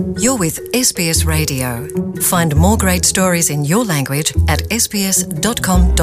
You're with SBS Radio. Find more great stories in your language at sbs.com.au.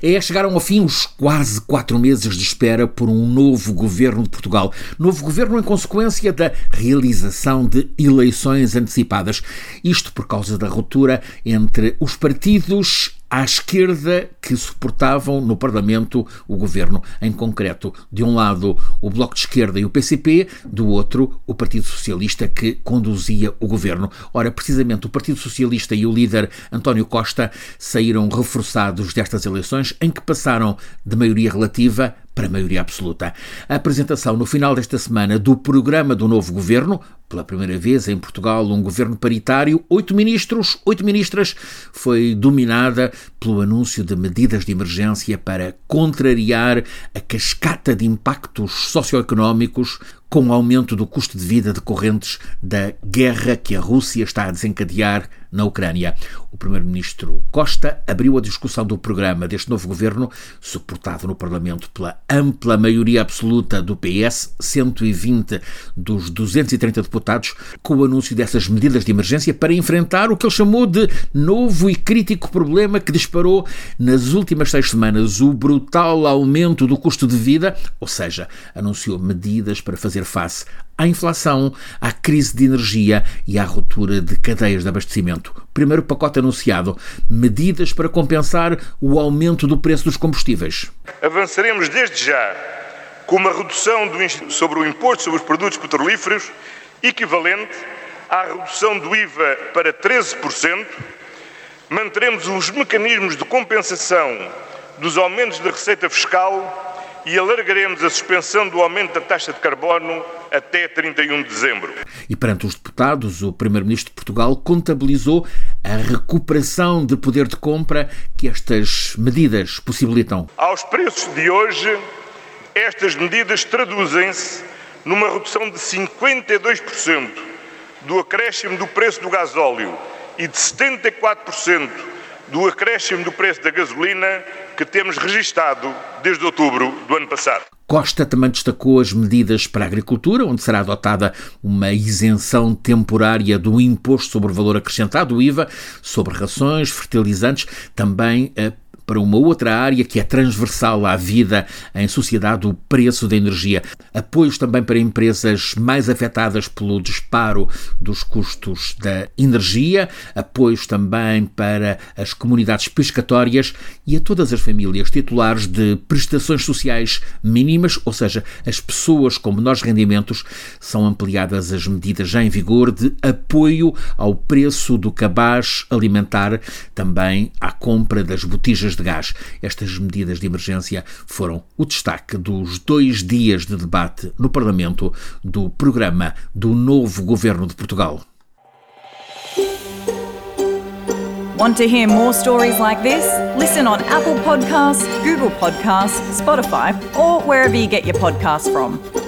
É, chegaram ao fim os quase quatro meses de espera por um novo governo de Portugal. Novo governo em consequência da realização de eleições antecipadas. Isto por causa da ruptura entre os partidos à esquerda que suportavam no Parlamento o governo, em concreto, de um lado o Bloco de Esquerda e o PCP, do outro o Partido Socialista que conduzia o governo. Ora, precisamente o Partido Socialista e o líder António Costa saíram reforçados destas eleições, em que passaram de maioria relativa para maioria absoluta. A apresentação no final desta semana do programa do novo governo, pela primeira vez em Portugal, um governo paritário, oito ministros, oito ministras, foi dominada pelo anúncio de medidas de emergência para contrariar a cascata de impactos socioeconómicos com o aumento do custo de vida decorrentes da guerra que a Rússia está a desencadear na Ucrânia. O primeiro-ministro Costa abriu a discussão do programa deste novo governo, suportado no Parlamento pela ampla maioria absoluta do PS, 120 dos 230 deputados, com o anúncio dessas medidas de emergência para enfrentar o que ele chamou de novo e crítico problema que disparou nas últimas seis semanas o brutal aumento do custo de vida, ou seja, anunciou medidas para fazer fazer face à inflação, à crise de energia e à ruptura de cadeias de abastecimento. Primeiro pacote anunciado: medidas para compensar o aumento do preço dos combustíveis. Avançaremos desde já com uma redução do, sobre o imposto sobre os produtos petrolíferos equivalente à redução do IVA para 13%. Manteremos os mecanismos de compensação dos aumentos de receita fiscal e alargaremos a suspensão do aumento da taxa de carbono até 31 de dezembro. E perante os deputados, o Primeiro-Ministro de Portugal contabilizou a recuperação de poder de compra que estas medidas possibilitam. Aos preços de hoje, estas medidas traduzem-se numa redução de 52% do acréscimo do preço do gasóleo e de 74% do acréscimo do preço da gasolina que temos registado desde outubro do ano passado. Costa também destacou as medidas para a agricultura, onde será adotada uma isenção temporária do imposto sobre o valor acrescentado, o IVA, sobre rações, fertilizantes, também a para uma outra área que é transversal à vida em sociedade, o preço da energia. Apoios também para empresas mais afetadas pelo disparo dos custos da energia, apoios também para as comunidades pescatórias e a todas as famílias titulares de prestações sociais mínimas, ou seja, as pessoas com menores rendimentos, são ampliadas as medidas já em vigor de apoio ao preço do cabaz alimentar, também à compra das botijas de gás. Estas medidas de emergência foram o destaque dos dois dias de debate no Parlamento do programa do novo Governo de Portugal. Want to hear more stories like this? Listen on Apple Podcasts, Google Podcasts, Spotify, or wherever you get your podcasts from.